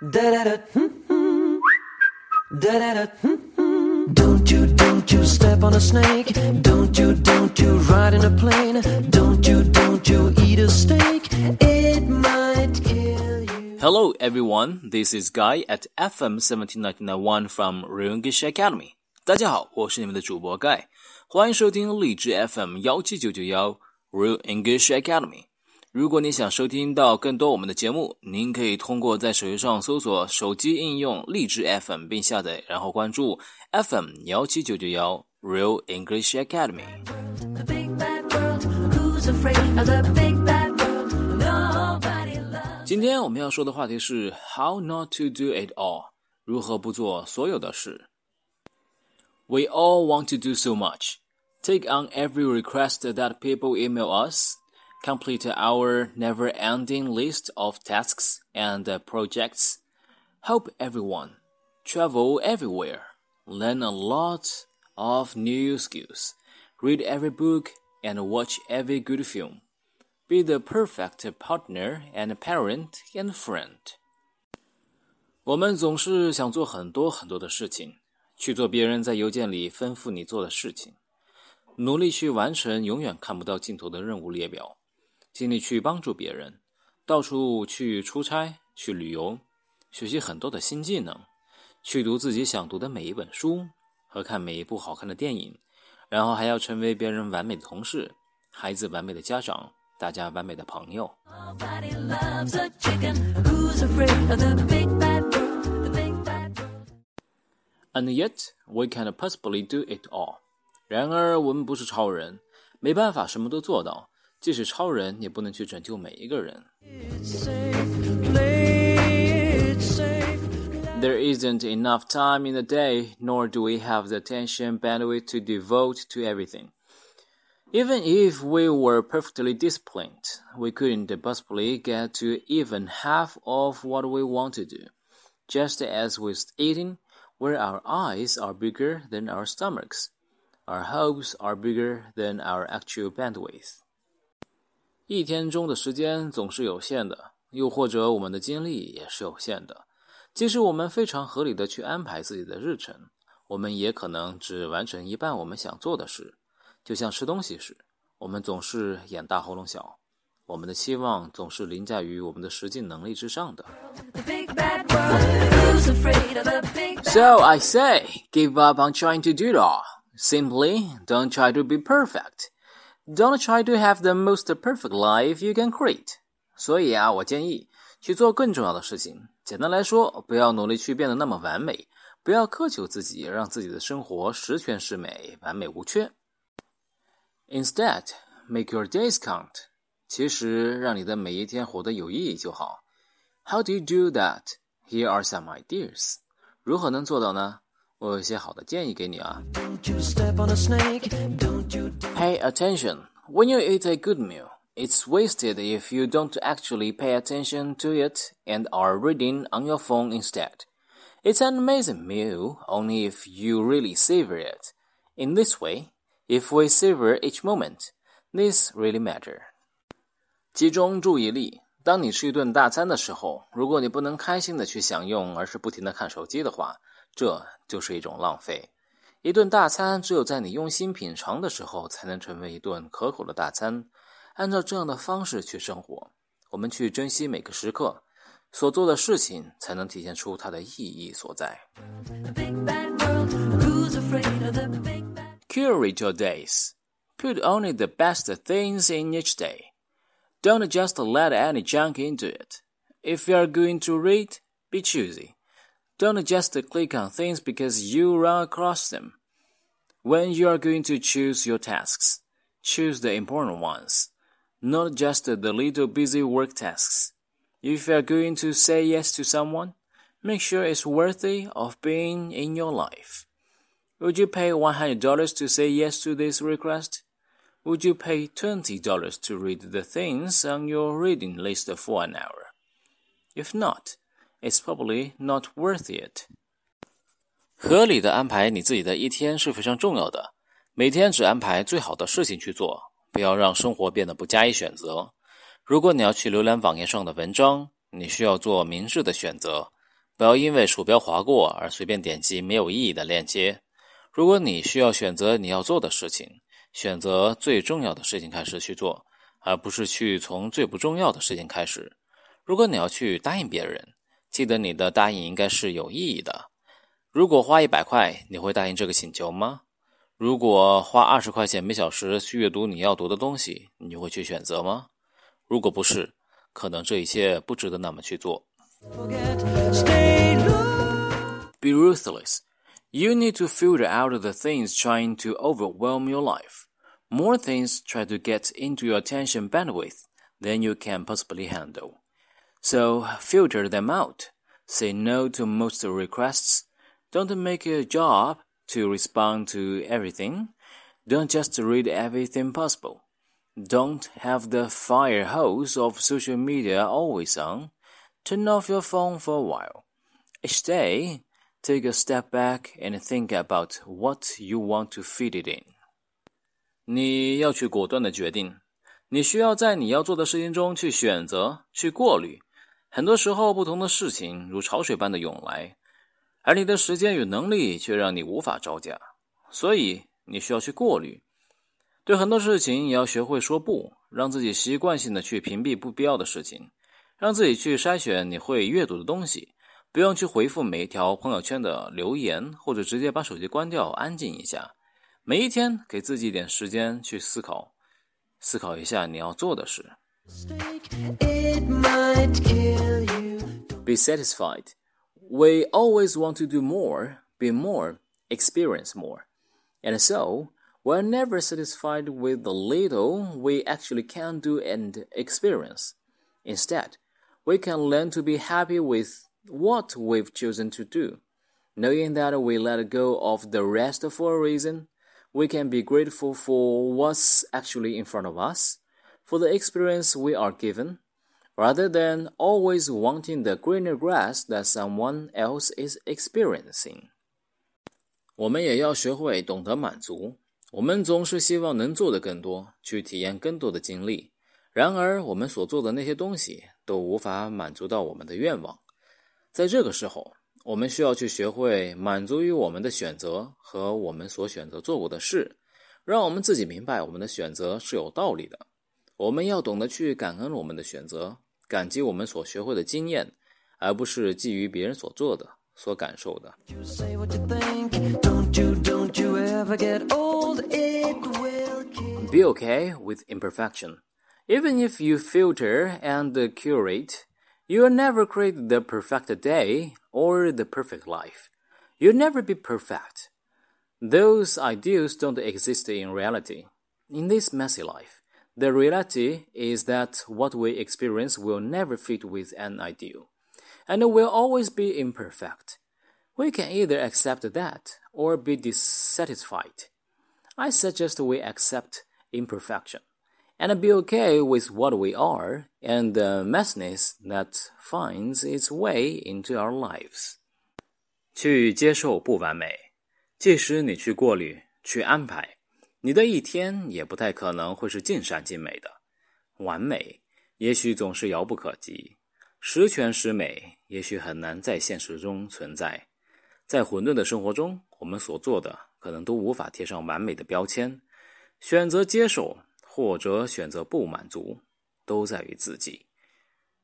Hmm, hmm. Hmm, don't you, don't you step on a snake. Don't you, don't you ride in a plane. Don't you, don't you eat a steak. It might kill you. Hello, everyone. This is Guy at FM 17991 from Real English Academy. 大家好，我是你们的主播 Guy，欢迎收听荔枝 FM 幺七九九幺 Real English Academy。如果你想收听到更多我们的节目，您可以通过在手机上搜索手机应用荔枝 FM 并下载，然后关注 FM 幺七九九幺 Real English Academy。今天我们要说的话题是 How not to do it all，如何不做所有的事。We all want to do so much. Take on every request that people email us. Complete our never-ending list of tasks and projects. Help everyone. Travel everywhere. Learn a lot of new skills. Read every book and watch every good film. Be the perfect partner and parent and friend. 我们总是想做很多很多的事情，去做别人在邮件里吩咐你做的事情，努力去完成永远看不到尽头的任务列表， 尽力去帮助别人，到处去出差、去旅游，学习很多的新技能，去读自己想读的每一本书和看每一部好看的电影，然后还要成为别人完美的同事，孩子完美的家长，大家完美的朋友。And yet we can't possibly do it all. 然而，我们不是超人，没办法什么都做到。即使超人，也不能去拯救每一个人。 Play it safe. There isn't enough time in the day, nor do we have the attention bandwidth to devote to everything. Even if we were perfectly disciplined, we couldn't possibly get to even half of what we want to do. Just as with eating, where our eyes are bigger than our stomachs, our hopes are bigger than our actual bandwidth. 一天中的时间总是有限的，又或者我们的精力也是有限的。即使我们非常合理的去安排自己的日程，我们也可能只完成一半我们想做的事。就像吃东西时，我们总是眼大喉咙小，我们的期望总是凌驾于我们的实际能力之上的。So I say, give up on trying to do it all. Simply, don't try to be perfect. Don't try to have the most perfect life you can create. 所以啊，我建议去做更重要的事情。简单来说，不要努力去变得那么完美，不要苛求自己，让自己的生活十全十美、完美无缺。Instead, make your days count. 其实，让你的每一天活得有意义就好。How do you do that? Here are some ideas. 如何能做到呢？我有一些好的建议给你啊。 Don't you step on a snake. Don't you dare. Pay attention. When you eat a good meal, it's wasted if you don't actually pay attention to it and are reading on your phone instead. It's an amazing meal only if you really savor it. In this way, if we savor each moment, this really matter. 集中注意力。当你吃一顿大餐的时候，如果你不能开心的去享用，而是不停的看手机的话， 这就是一种浪费。一顿大餐只有在你用心品尝的时候，才能成为一顿可口的大餐。按照这样的方式去生活，我们去珍惜每个时刻，所做的事情才能体现出它的意义所在。Curate your days. Put only the best things in each day. Don't just let any junk into it. If you are going to read, be choosy. Don't just click on things because you run across them. When you are going to choose your tasks, choose the important ones, not just the little busy work tasks. If you are going to say yes to someone, make sure it's worthy of being in your life. Would you pay $100 to say yes to this request? Would you pay $20 to read the things on your reading list for an hour? If not, it's probably not worth it. 合理的安排你自己的一天是非常重要的。每天只安排最好的事情去做，不要让生活变得不加以选择。如果你要去浏览网页上的文章，你需要做明智的选择。不要因为鼠标划过而随便点击没有意义的链接。如果你需要选择你要做的事情，选择最重要的事情开始去做，而不是去从最不重要的事情开始。如果你要去答应别人，记得你的答应应该是有意义的。如果花一百块，你会答应这个请求吗？如果花二十块钱每小时去阅读你要读的东西，你会去选择吗？如果不是，可能这一切不值得那么去做。 Forget, stay low. Be ruthless. You need to filter out the things trying to overwhelm your life. More things try to get into your attention bandwidth than you can possibly handle. So filter them out. Say no to most requests. Don't make a job to respond to everything. Don't just read everything possible. Don't have the fire hose of social media always on. Turn off your phone for a while. Each day, take a step back and think about what you want to fit it in. 你要去果断的决定，你需要在你要做的事情中去选择、去过滤。 很多时候，不同的事情如潮水般的涌来，而你的时间与能力却让你无法招架，所以你需要去过滤。对很多事情，也要学会说不，让自己习惯性的去屏蔽不必要的事情，让自己去筛选你会阅读的东西，不用去回复每一条朋友圈的留言，或者直接把手机关掉，安静一下。每一天给自己一点时间去思考，思考一下你要做的事。Be satisfied. We always want to do more, be more, experience more. And so, we're never satisfied with the little we actually can do and experience. Instead, we can learn to be happy with what we've chosen to do. Knowing that we let go of the rest for a reason, we can be grateful for what's actually in front of us, for the experience we are given, rather than always wanting the greener grass that someone else is experiencing. 我们也要学会懂得满足。我们总是希望能做的更多，去体验更多的经历。然而，我们所做的那些东西都无法满足到我们的愿望。在这个时候，我们需要去学会满足于我们的选择和我们所选择做过的事，让我们自己明白我们的选择是有道理的。我们要懂得去感恩我们的选择，感激我们所学会的经验，而不是基于别人所做的、所感受的。 You say what you think. Don't you, don't you ever get old. It will kill. Be okay with imperfection. Even if you filter and curate, you'll never create the perfect day or the perfect life. You'll never be perfect. Those ideals don't exist in reality. In this messy life, the reality is that what we experience will never fit with an ideal, and will always be imperfect. We can either accept that or be dissatisfied. I suggest we accept imperfection and be okay with what we are and the messiness that finds its way into our lives. 去接受不完美，即使你去过滤、去安排， 你的一天也不太可能会是尽善尽美的。完美也许总是遥不可及，十全十美也许很难在现实中存在。在混沌的生活中，我们所做的可能都无法贴上完美的标签。选择接受或者选择不满足，都在于自己。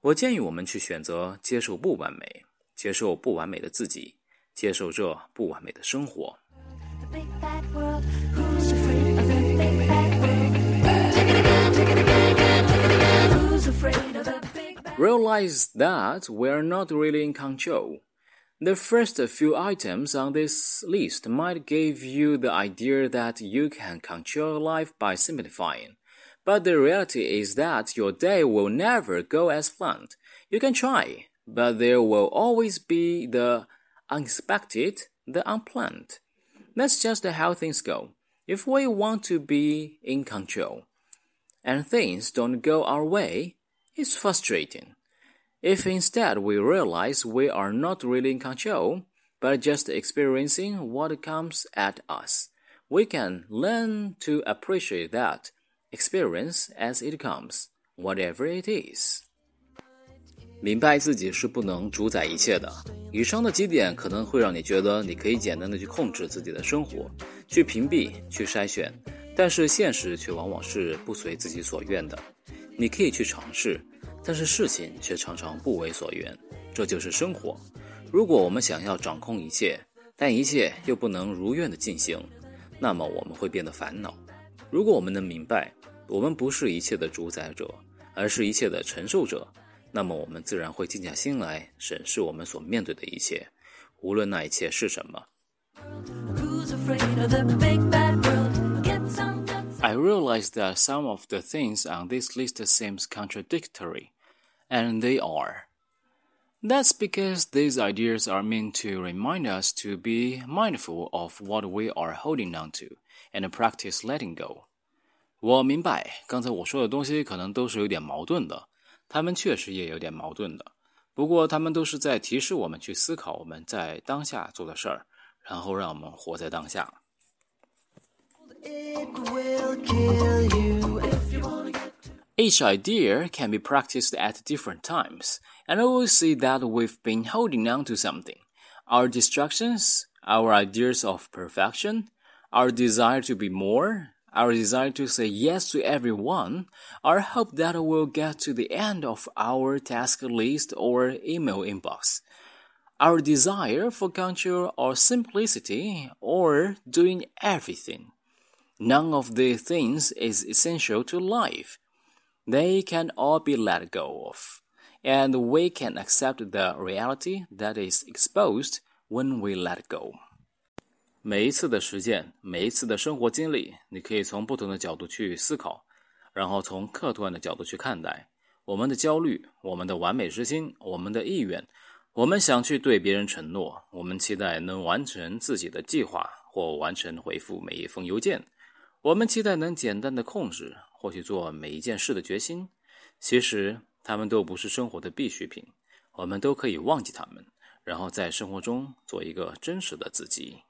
我建议我们去选择接受不完美，接受不完美的自己，接受这不完美的生活。Realize that we're not really in control. The first few items on this list might give you the idea that you can control life by simplifying. But the reality is that your day will never go as planned. You can try, but there will always be the unexpected, the unplanned. That's just how things go. If we want to be in control and things don't go our way, it's frustrating. If instead we realize we are not really in control, but just experiencing what comes at us, we can learn to appreciate that experience as it comes, whatever it is. 明白自己是不能主宰一切的， 以上的几点可能会让你觉得你可以简单的去控制自己的生活，去屏蔽、去筛选，但是现实却往往是不随自己所愿的。 你可以去尝试，但是事情却常常不为所愿。这就是生活。如果我们想要掌控一切，但一切又不能如愿的进行，那么我们会变得烦恼。如果我们能明白，我们不是一切的主宰者，而是一切的承受者。那么我们自然会静下心来审视我们所面对的一切，无论那一切是什么。I realize that some of the things on this list seems contradictory, and they are. That's because these ideas are meant to remind us to be mindful of what we are holding on to and practice letting go. 我明白，刚才我说的东西可能都是有点矛盾的，他们确实也有点矛盾的。不过，他们都是在提示我们去思考我们在当下做的事儿，然后让我们活在当下。 Each idea can be practiced at different times, and I will see that we've been holding on to something. Our distractions, our ideas of perfection, our desire to be more, our desire to say yes to everyone, our hope that we'll get to the end of our task list or email inbox, our desire for control or simplicity, or doing everything. None of these things is essential to life. They can all be let go of, and we can accept the reality that is exposed when we let go. 每一次的实践，每一次的生活经历，你可以从不同的角度去思考，然后从客观的角度去看待我们的焦虑、我们的完美之心、我们的意愿，我们想去对别人承诺，我们期待能完成自己的计划或完成回复每一封邮件， 我们期待能简单的控制或去做每一件事的决心。其实，他们都不是生活的必需品，我们都可以忘记他们，然后在生活中做一个真实的自己。